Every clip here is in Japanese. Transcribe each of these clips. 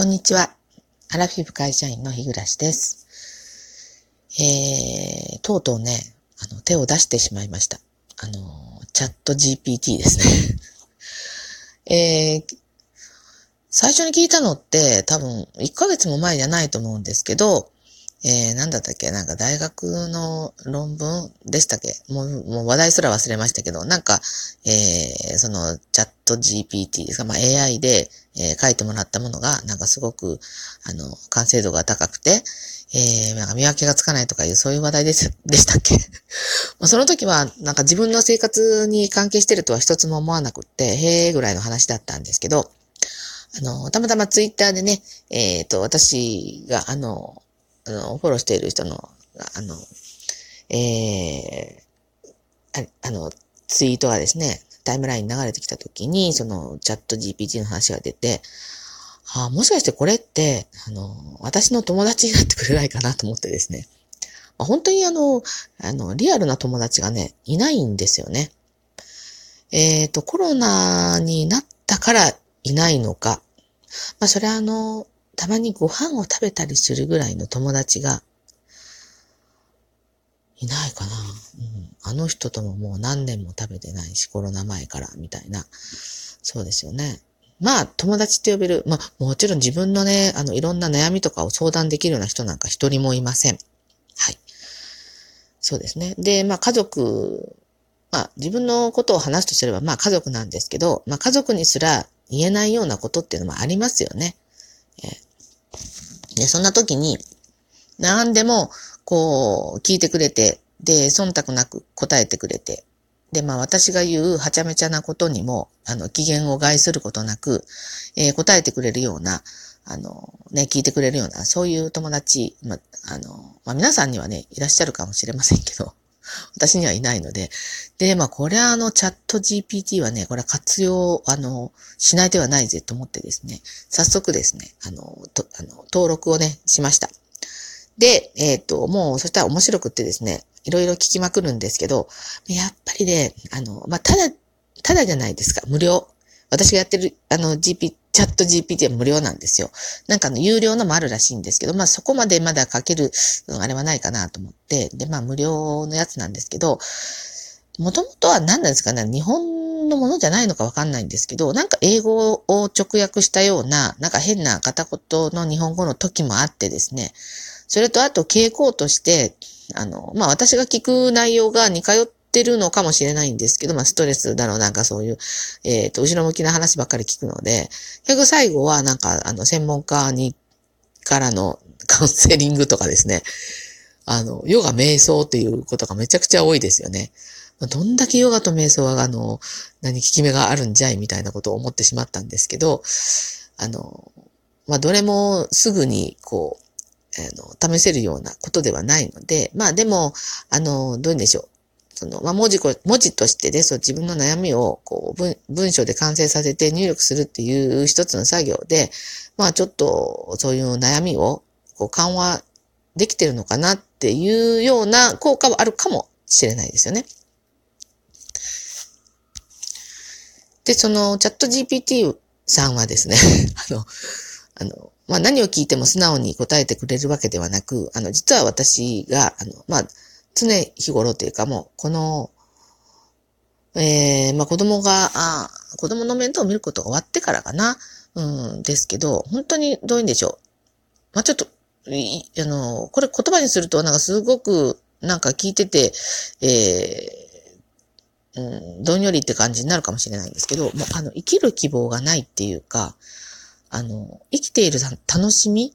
こんにちは。アラフィフ会社員の日暮です。えー、とうとうね、あの、手を出してしまいました。あの、チャット GPT ですね。えー、最初に聞いたのって多分1ヶ月も前じゃないと思うんですけど、えー、なんだったっけ？なんか大学の論文でしたっけ？もう、もう話題すら忘れましたけど、なんか、えー、そのチャット GPT ですか、まあ、AI で、えー、書いてもらったものが、なんかすごく、あの、完成度が高くて、えー、なんか見分けがつかないとかいう、そういう話題です、でしたっけ？まあその時は、なんか自分の生活に関係してるとは一つも思わなくって、へーぐらいの話だったんですけど、あの、たまたまツイッターでね、えっ、ー、と、私が、あの、あの、フォローしている人の、あの、えー、ああの、ツイートがですね、タイムライン流れてきたときに、そのチャット GPT の話が出て、あもしかしてこれって、あの、私の友達になってくれないかなと思ってですね。ま本当にあの、あの、リアルな友達がね、いないんですよね。えっ、ー、と、コロナになったからいないのか。まあ、それはあの、たまにご飯を食べたりするぐらいの友達がいないかな。うん。あの人とももう何年も食べてないし、コロナ前から、みたいな。そうですよね。まあ、友達って呼べる。まあ、もちろん自分のね、あの、いろんな悩みとかを相談できるような人なんか一人もいません。はい。そうですね。で、まあ、家族、まあ、自分のことを話すとすれば、まあ、家族なんですけど、まあ、家族にすら言えないようなことっていうのもありますよね。えー、で、そんな時に、何でも、こう、聞いてくれて、で、忖度なく答えてくれて、で、まあ私が言うはちゃめちゃなことにも、あの、機嫌を害することなく、えー、答えてくれるような、あの、ね、聞いてくれるような、そういう友達、まあ、の、まあ皆さんにはね、いらっしゃるかもしれませんけど、私にはいないので。で、まあ、これはあの、チャット GPT はね、これは活用、あの、しない手はないぜと思ってですね、早速ですね、あの、とあの登録をね、しました。で、えっ、ー、と、もう、そしたら面白くってですね、いろいろ聞きまくるんですけど、やっぱりね、あの、まあ、ただ、ただじゃないですか、無料。私がやってる、あの、GP、チャット GPT は無料なんですよ。なんかあの有料のもあるらしいんですけど、まあそこまでまだ書ける、あれはないかなと思って、で、まあ無料のやつなんですけど、もともとは何なんですかね、日本のものじゃないのかわかんないんですけど、なんか英語を直訳したような、なんか変な片言の日本語の時もあってですね、それとあと傾向として、あの、まあ私が聞く内容が似通ってるのかもしれないんですけど、まあ、ストレスだろう、なんかそういう、えっ、ー、と、後ろ向きな話ばっかり聞くので、結局最後は、なんか、あの、専門家に、からのカウンセリングとかですね、あの、ヨガ瞑想っていうことがめちゃくちゃ多いですよね。どんだけヨガと瞑想は、あの、何、効き目があるんじゃいみたいなことを思ってしまったんですけど、あの、まあ、どれもすぐに、こう、あの、試せるようなことではないので、まあでも、あの、どういうんでしょう。その、まあ、文字、文字としてで、そう、自分の悩みを、こう、文、文章で完成させて入力するっていう一つの作業で、まあ、ちょっと、そういう悩みを、こう、緩和できてるのかなっていうような効果はあるかもしれないですよね。で、その、チャット GPT さんはですね、あの、あの、まあ、何を聞いても素直に答えてくれるわけではなく、あの、実は私が、あの、まあ、常日頃というかもう、この、えー、まあ子供が、あ子供の面倒を見ることが終わってからかな、うん、ですけど、本当にどういうんでしょう。まあちょっと、あの、これ言葉にするとなんかすごく、なんか聞いてて、えー、うん、どんよりって感じになるかもしれないんですけど、もうあの、生きる希望がないっていうか、あの、生きている楽しみ？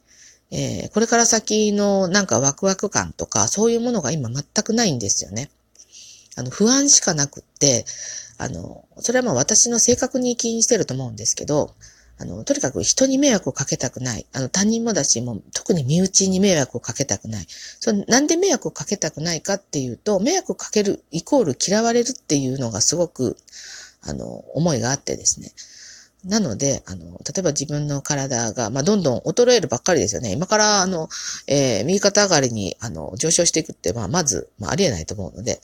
えー、これから先のなんかワクワク感とか、そういうものが今全くないんですよね。あの、不安しかなくって、あの、それはまあ私の性格に起因してると思うんですけど、あの、とにかく人に迷惑をかけたくない。あの、他人もだし、もう特に身内に迷惑をかけたくない。そのなんで迷惑をかけたくないかっていうと、迷惑をかけるイコール嫌われるっていうのがすごく、あの、思いがあってですね。なので、あの、例えば自分の体が、まあ、どんどん衰えるばっかりですよね。今から、あの、えー、右肩上がりに、あの、上昇していくって、まあ、まず、まあ、ありえないと思うので、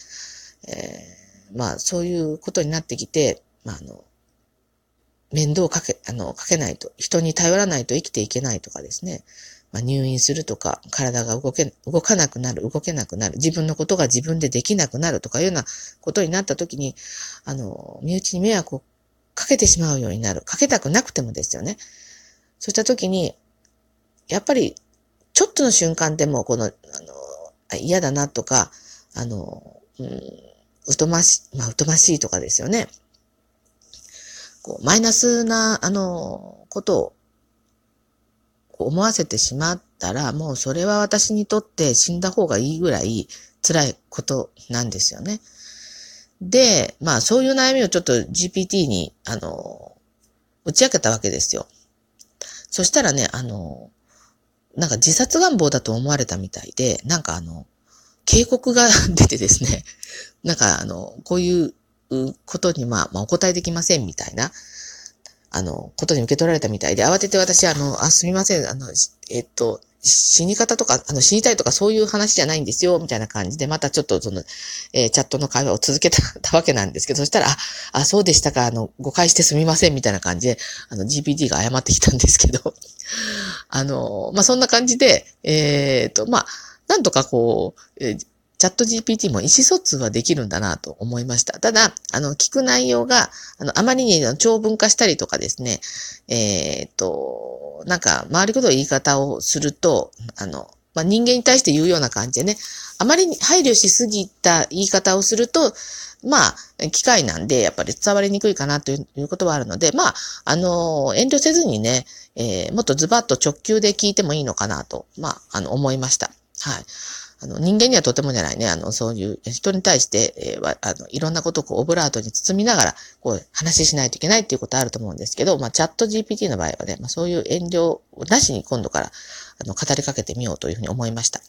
えー、まあ、そういうことになってきて、まあ、あの、面倒をかけ、あの、かけないと、人に頼らないと生きていけないとかですね。まあ、入院するとか、体が動け、動かなくなる、動けなくなる、自分のことが自分でできなくなるとかいうようなことになった時に、あの、身内に迷惑をかけてしまうようになる。かけたくなくてもですよね。そうした時に、やっぱり、ちょっとの瞬間でも、この、あの、嫌だなとか、あの、うん、疎まし、まあ、疎ましいとかですよね。こう、マイナスな、あの、ことを思わせてしまったら、もうそれは私にとって死んだ方がいいぐらい辛いことなんですよね。で、まあそういう悩みをちょっと GPT に、あの、打ち明けたわけですよ。そしたらね、あの、なんか自殺願望だと思われたみたいで、なんかあの、警告が 出てですね、なんかあの、こういうことにまあ、まあお答えできませんみたいな、あの、ことに受け取られたみたいで、慌てて私、あの、あ、すみません、あの、えっと、死に方とか、あの、死にたいとかそういう話じゃないんですよ、みたいな感じで、またちょっとその、えー、チャットの会話を続けたわけなんですけど、そしたら、あ、あ、そうでしたか、あの、誤解してすみません、みたいな感じで、あの、GPD が謝ってきたんですけど、あの、まあ、そんな感じで、えっ、ー、と、まあ、なんとかこう、えー、チャット GPT も意思疎通はできるんだなと思いました。ただ、あの、聞く内容が、あの、あまりに長文化したりとかですね、えっ、と、なんか、回りくどい言い方をすると、あの、まあ、人間に対して言うような感じでね、あまりに配慮しすぎた言い方をすると、まあ、機械なんで、やっぱり伝わりにくいかなということはあるので、まあ、あの、遠慮せずにね、えー、もっとズバッと直球で聞いてもいいのかなと、まあ、あの、思いました。はい。あの、人間にはとてもじゃないね、あの、そういう人に対して、えー、あの、いろんなことをこう、オブラートに包みながら、こう、話しないといけないっていうことあると思うんですけど、まあ、チャット GPT の場合はね、まあ、そういう遠慮なしに今度から、あの、語りかけてみようというふうに思いました。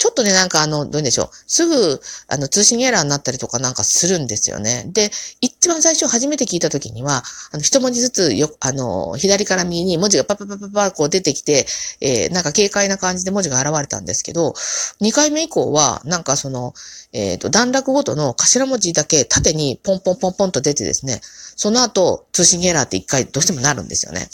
ちょっとね、なんかあの、どうでしょう。すぐ、あの、通信エラーになったりとかなんかするんですよね。で、一番最初初めて聞いた時には、あの、一文字ずつよ、あの、左から右に文字がパパパパパこう出てきて、えー、なんか軽快な感じで文字が現れたんですけど、二回目以降は、なんかその、えっ、ー、と、段落ごとの頭文字だけ縦にポンポンポンポンと出てですね、その後、通信エラーって一回どうしてもなるんですよね。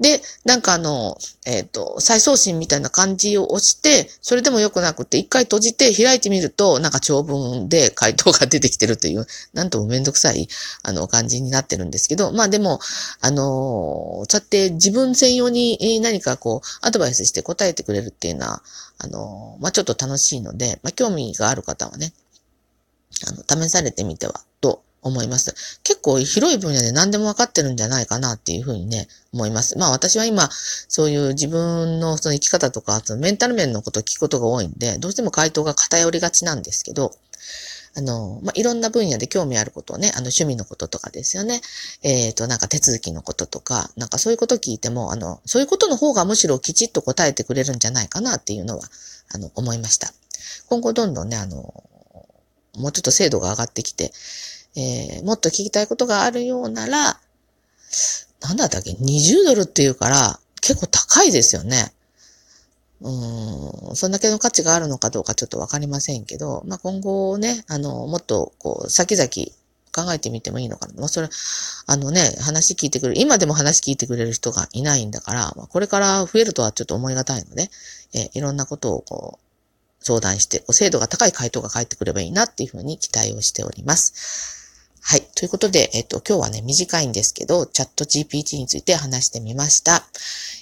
で、なんかあの、えっ、ー、と、再送信みたいな感じを押して、それでも良くなくて、一回閉じて開いてみると、なんか長文で回答が出てきてるという、なんともめんどくさい、あの、感じになってるんですけど、まあでも、あのそうやって自分専用に何かこう、アドバイスして答えてくれるっていうのは、あのまあちょっと楽しいので、まあ興味がある方はね、あの、試されてみては、思います。結構広い分野で何でも分かってるんじゃないかなっていうふうにね、思います。まあ私は今、そういう自分のその生き方とか、そのメンタル面のことを聞くことが多いんで、どうしても回答が偏りがちなんですけど、あの、まあ、いろんな分野で興味あることをね、あの、趣味のこととかですよね。えっ、ー、と、なんか手続きのこととか、なんかそういうこと聞いても、あの、そういうことの方がむしろきちっと答えてくれるんじゃないかなっていうのは、あの、思いました。今後どんどんね、あの、もうちょっと精度が上がってきて、えー、もっと聞きたいことがあるようなら、なんだったっけ ?20 ドルっていうから、結構高いですよね。うん、そんだけの価値があるのかどうかちょっとわかりませんけど、まあ、今後ね、あの、もっと、こう、先々考えてみてもいいのかな。まあ、それ、あのね、話聞いてくれる、今でも話聞いてくれる人がいないんだから、まあ、これから増えるとはちょっと思い難いので、えいろんなことをこう、相談して、精度が高い回答が返ってくればいいなっていうふうに期待をしております。はい。ということで、えっと、今日はね、短いんですけど、チャット GPT について話してみました。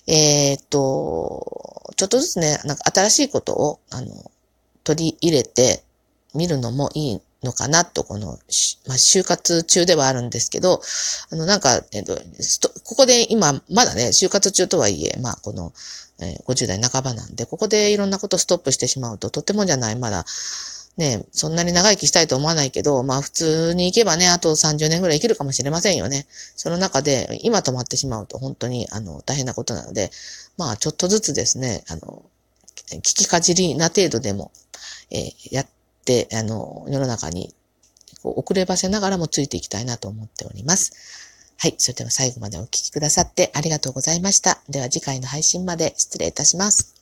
えー、っと、ちょっとずつね、なんか新しいことを、あの、取り入れてみるのもいいのかなと、この、まあ、就活中ではあるんですけど、あの、なんか、えっと、ここで今、まだね、就活中とはいえ、まあ、この、えー、50代半ばなんで、ここでいろんなことストップしてしまうと、とてもじゃない、まだ、ね、そんなに長生きしたいと思わないけど、まあ普通に行けばね、あと30年ぐらい生きるかもしれませんよね。その中で、今止まってしまうと本当に、あの、大変なことなので、まあちょっとずつですね、あの、聞きかじりな程度でも、えー、やって、あの、世の中に、こう遅ればせながらもついていきたいなと思っております。はい。それでは最後までお聞きくださってありがとうございました。では次回の配信まで失礼いたします。